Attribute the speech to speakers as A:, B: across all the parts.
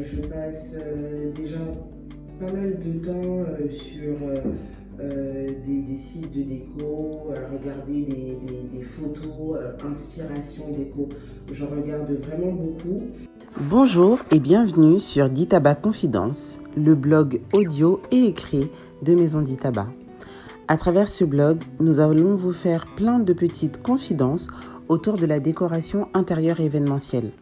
A: je passe déjà pas mal de temps sur des, sites de déco, regarder des, photos, inspiration déco. Je regarde vraiment beaucoup.
B: Bonjour et bienvenue sur Ditaba Confidence, le blog audio et écrit de Maison Ditaba. À travers ce blog, nous allons vous faire plein de petites confidences autour de la décoration intérieure événementielle.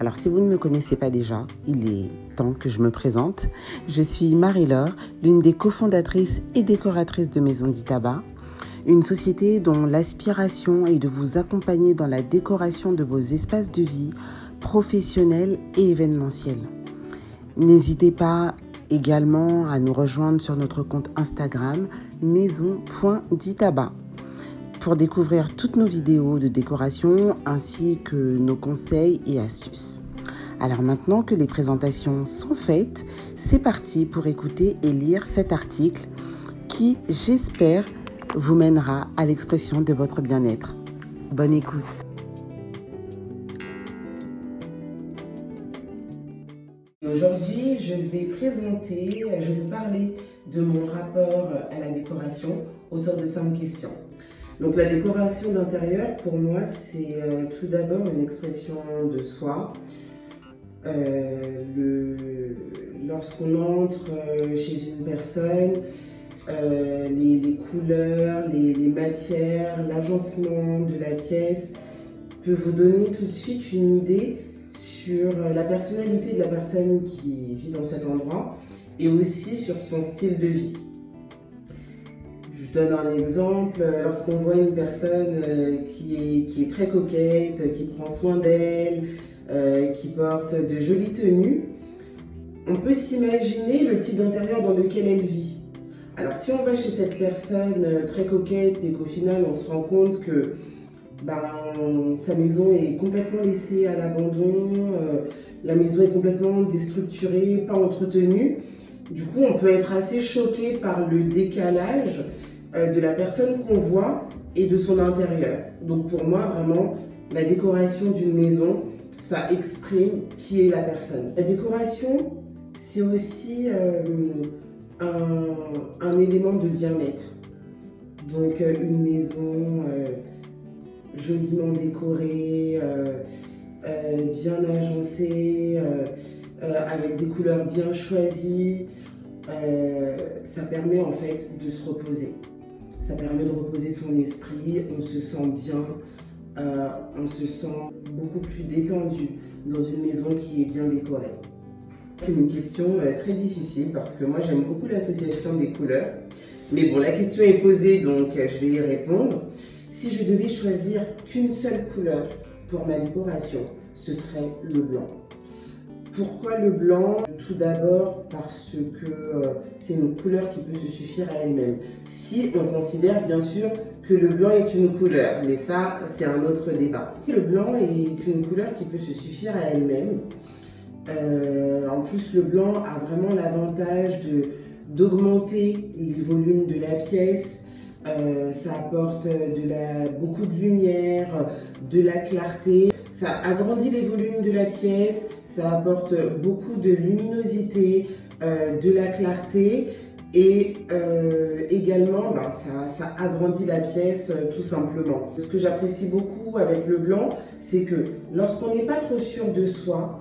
B: Alors si vous ne me connaissez pas déjà, il est temps que je me présente. Je suis Marie-Laure, l'une des cofondatrices et décoratrices de Maison d'Itaba, une société dont l'aspiration est de vous accompagner dans la décoration de vos espaces de vie professionnels et événementiels. N'hésitez pas également à nous rejoindre sur notre compte Instagram maison.ditaba pour découvrir toutes nos vidéos de décoration ainsi que nos conseils et astuces. Alors maintenant que les présentations sont faites, c'est parti pour écouter et lire cet article qui, j'espère, vous mènera à l'expression de votre bien-être. Bonne écoute.
A: Aujourd'hui, je vais présenter, je vais vous parler de mon rapport à la décoration autour de cinq questions. Donc la décoration d'intérieur, pour moi, c'est euh, tout d'abord une expression de soi. Euh, lorsqu'on entre euh, chez une personne, les, couleurs, les, les matières, l'agencement de la pièce peut vous donner tout de suite une idée sur la personnalité de la personne qui vit dans cet endroit et aussi sur son style de vie. Je donne un exemple, lorsqu'on voit une personne euh, qui est, très coquette, qui prend soin d'elle, euh, qui porte de jolies tenues, on peut s'imaginer le type d'intérieur dans lequel elle vit. Alors si on va chez cette personne euh, très coquette et qu'au final on se rend compte que ben, sa maison est complètement laissée à l'abandon, la maison est complètement déstructurée, pas entretenue, du coup, on peut être assez choqué par le décalage euh, de la personne qu'on voit et de son intérieur. Donc pour moi, vraiment, la décoration d'une maison, ça exprime qui est la personne. La décoration, c'est aussi euh, un, élément de bien-être. Donc euh, une maison joliment décorée, bien agencée, avec des couleurs bien choisies, ça permet en fait de se reposer. Ça permet de reposer son esprit, on se sent bien, euh, on se sent beaucoup plus détendu dans une maison qui est bien décorée. C'est une question euh, très difficile parce que moi j'aime beaucoup l'association des couleurs. Mais bon, la question est posée donc je vais y répondre. Si je devais choisir qu'une seule couleur pour ma décoration, ce serait le blanc. Pourquoi le blanc Tout d'abord parce que euh, c'est une couleur qui peut se suffire à elle-même. Si on considère bien sûr que le blanc est une couleur, mais ça c'est un autre débat. Le blanc est une couleur qui peut se suffire à elle-même. Euh, en plus le blanc a vraiment l'avantage d'augmenter les volumes de la pièce, euh, ça apporte beaucoup de lumière, de la clarté. Ça agrandit les volumes de la pièce, ça apporte beaucoup de luminosité, euh, de la clarté et euh, également ben, ça, agrandit la pièce tout simplement. Ce que j'apprécie beaucoup avec le blanc, c'est que lorsqu'on n'est pas trop sûr de soi,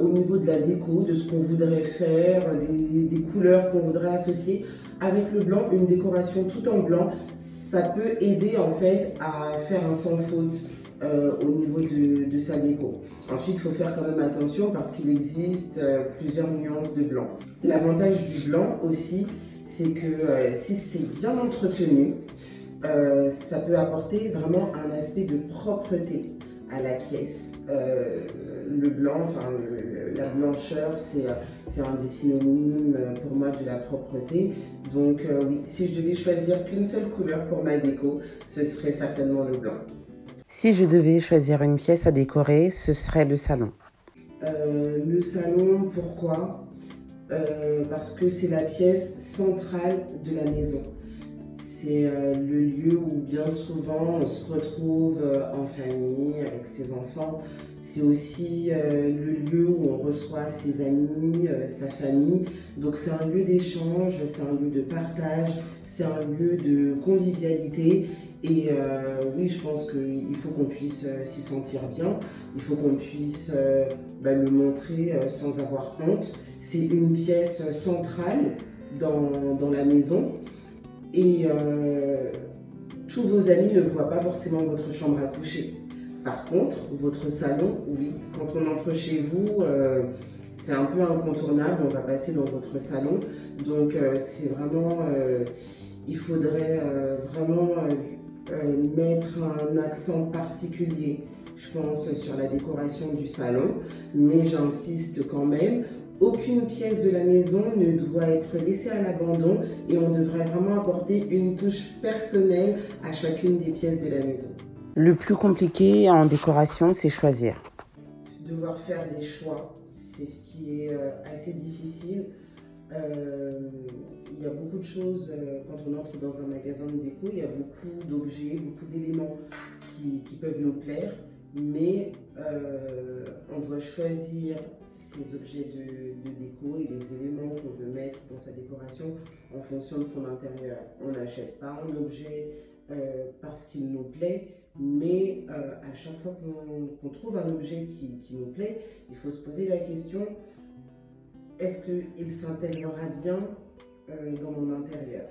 A: au niveau de la déco, de ce qu'on voudrait faire, des couleurs qu'on voudrait associer, avec le blanc, une décoration tout en blanc, ça peut aider en fait à faire un sans faute euh, au niveau de, sa déco. Ensuite, il faut faire quand même attention parce qu'il existe euh, plusieurs nuances de blanc. L'avantage du blanc aussi, c'est que euh, si c'est bien entretenu, ça peut apporter vraiment un aspect de propreté à la pièce. Le blanc, enfin la blancheur, c'est un des synonymes pour moi de la propreté. Donc oui, si je devais choisir qu'une seule couleur pour ma déco, ce serait certainement le blanc.
B: Si je devais choisir une pièce à décorer, ce serait le salon.
A: Euh, le salon, pourquoi? Parce que c'est la pièce centrale de la maison c'est euh, le lieu où bien souvent on se retrouve euh, en famille avec ses enfants. c'est aussi le lieu où on reçoit ses amis, sa famille. Donc c'est un lieu d'échange, c'est un lieu de partage, c'est un lieu de convivialité. Et oui, je pense qu'il faut qu'on puisse s'y sentir bien, il faut qu'on puisse bah, le montrer sans avoir honte. C'est une pièce centrale dans, dans la maison. Et tous vos amis ne voient pas forcément votre chambre à coucher. Par contre, votre salon, oui, quand on entre chez vous, euh, c'est un peu incontournable, on va passer dans votre salon. Donc euh, c'est vraiment, euh, il faudrait vraiment mettre un accent particulier, je pense, sur la décoration du salon. Mais j'insiste quand même, aucune pièce de la maison ne doit être laissée à l'abandon et on devrait vraiment apporter une touche personnelle à chacune des pièces de la maison.
B: Le plus compliqué en décoration, c'est choisir.
A: Devoir faire des choix, c'est ce qui est euh, assez difficile. Euh, il y a beaucoup de choses, euh, quand on entre dans un magasin de déco, il y a beaucoup d'objets, beaucoup d'éléments qui, peuvent nous plaire, mais on doit choisir ces objets de, déco et les éléments qu'on veut mettre dans sa décoration en fonction de son intérieur. On n'achète pas un objet parce qu'il nous plaît, mais euh, à chaque fois qu'on trouve un objet qui, nous plaît, il faut se poser la question, est-ce qu'il s'intégrera bien euh, dans mon intérieur?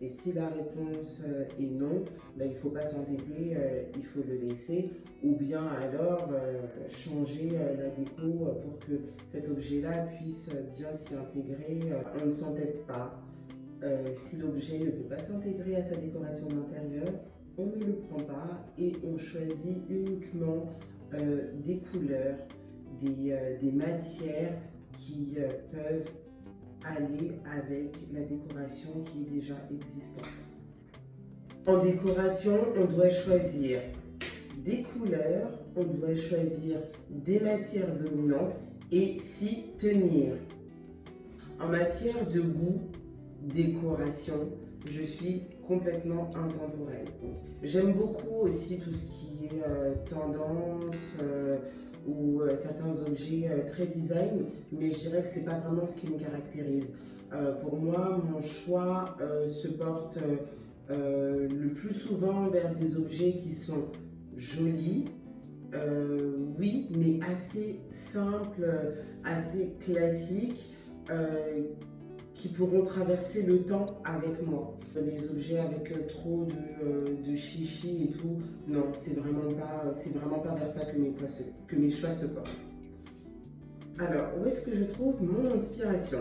A: Et si la réponse euh, est non, ben, il ne faut pas s'entêter, il faut le laisser, ou bien alors changer la déco pour que cet objet-là puisse bien s'y intégrer. on ne s'entête pas. si l'objet ne peut pas s'intégrer à sa décoration d'intérieur, on ne le prend pas et on choisit uniquement euh, des couleurs, des, euh, matières qui euh, peuvent aller avec la décoration qui est déjà existante. En décoration, on doit choisir des couleurs, on doit choisir des matières dominantes et s'y tenir. En matière de goût, décoration, je suis complètement intemporelle. J'aime beaucoup aussi tout ce qui est euh, tendance euh, ou euh, certains objets très design, mais je dirais que c'est pas vraiment ce qui me caractérise. pour moi, mon choix se porte le plus souvent vers des objets qui sont jolis, oui, mais assez simples, assez classiques, qui pourront traverser le temps avec moi. Les objets avec euh, trop de, euh, de chichi et tout, non, c'est vraiment pas, vraiment pas vers ça que mes, choix se portent. Alors, où est-ce que je trouve mon inspiration?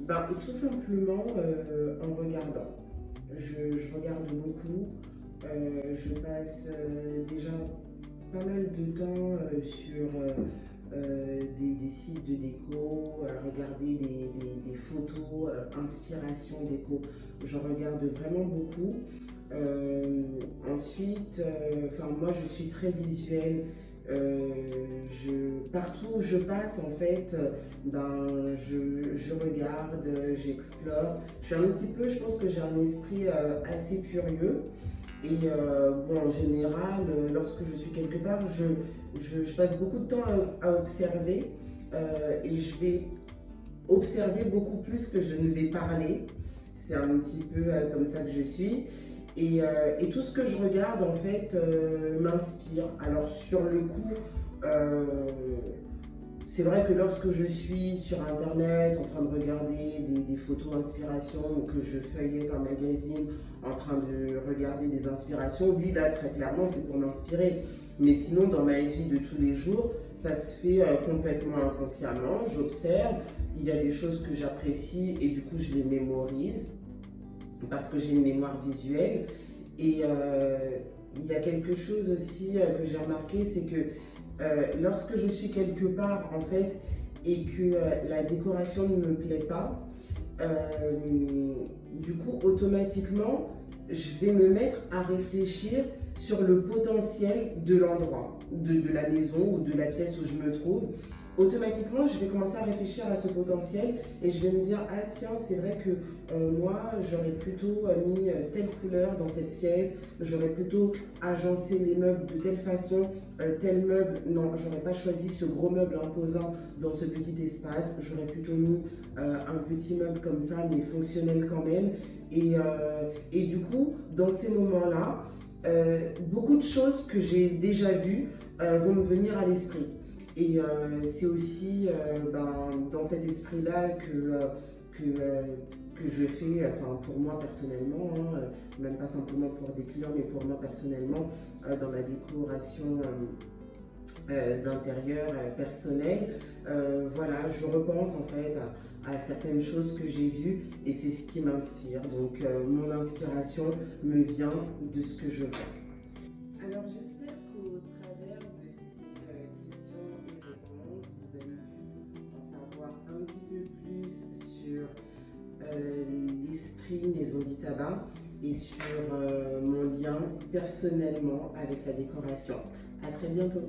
A: Ben, Tout simplement euh, en regardant. Je regarde beaucoup. je passe déjà pas mal de temps sur euh, des, sites de déco, regarder des, photos, euh, inspiration déco. J'en regarde vraiment beaucoup. Euh, ensuite, moi je suis très visuelle. je, partout où je passe, en fait, ben, je, je regarde, j'explore. Je suis un petit peu, je pense que j'ai un esprit assez curieux. Et bon, en général, lorsque je suis quelque part, je, je, passe beaucoup de temps à, observer euh, et je vais observer beaucoup plus que je ne vais parler. C'est un petit peu euh, comme ça que je suis. Et, euh, et, tout ce que je regarde, en fait, m'inspire. Alors, sur le coup, c'est vrai que lorsque je suis sur Internet en train de regarder des, photos d'inspiration ou que je feuillette un magazine en train de regarder des inspirations, oui, là, très clairement, c'est pour m'inspirer. Mais sinon, dans ma vie de tous les jours, ça se fait euh, complètement inconsciemment. J'observe, il y a des choses que j'apprécie et du coup, je les mémorise parce que j'ai une mémoire visuelle. Et euh, il y a quelque chose aussi euh, que j'ai remarqué, c'est que euh, lorsque je suis quelque part en fait et que euh, la décoration ne me plaît pas, euh, du coup automatiquement je vais me mettre à réfléchir sur le potentiel de l'endroit, de, la maison ou de la pièce où je me trouve. Automatiquement, je vais commencer à réfléchir à ce potentiel et je vais me dire, ah tiens, c'est vrai que euh, moi, j'aurais plutôt euh, mis euh, telle couleur dans cette pièce, j'aurais plutôt agencé les meubles de telle façon, tel meuble, non, j'aurais pas choisi ce gros meuble imposant dans ce petit espace, j'aurais plutôt mis un petit meuble comme ça, mais fonctionnel quand même. Et, et du coup, dans ces moments-là, beaucoup de choses que j'ai déjà vues vont me venir à l'esprit. Et c'est aussi ben, dans cet esprit-là que, que que je fais, enfin pour moi personnellement, hein, euh, même pas simplement pour des clients, mais pour moi personnellement, euh, dans ma décoration euh, d'intérieur personnel. voilà, je repense en fait à, certaines choses que j'ai vues et c'est ce qui m'inspire. Donc mon inspiration me vient de ce que je vois. L'esprit Maison Tabac et sur euh, mon lien personnellement avec la décoration. À très bientôt.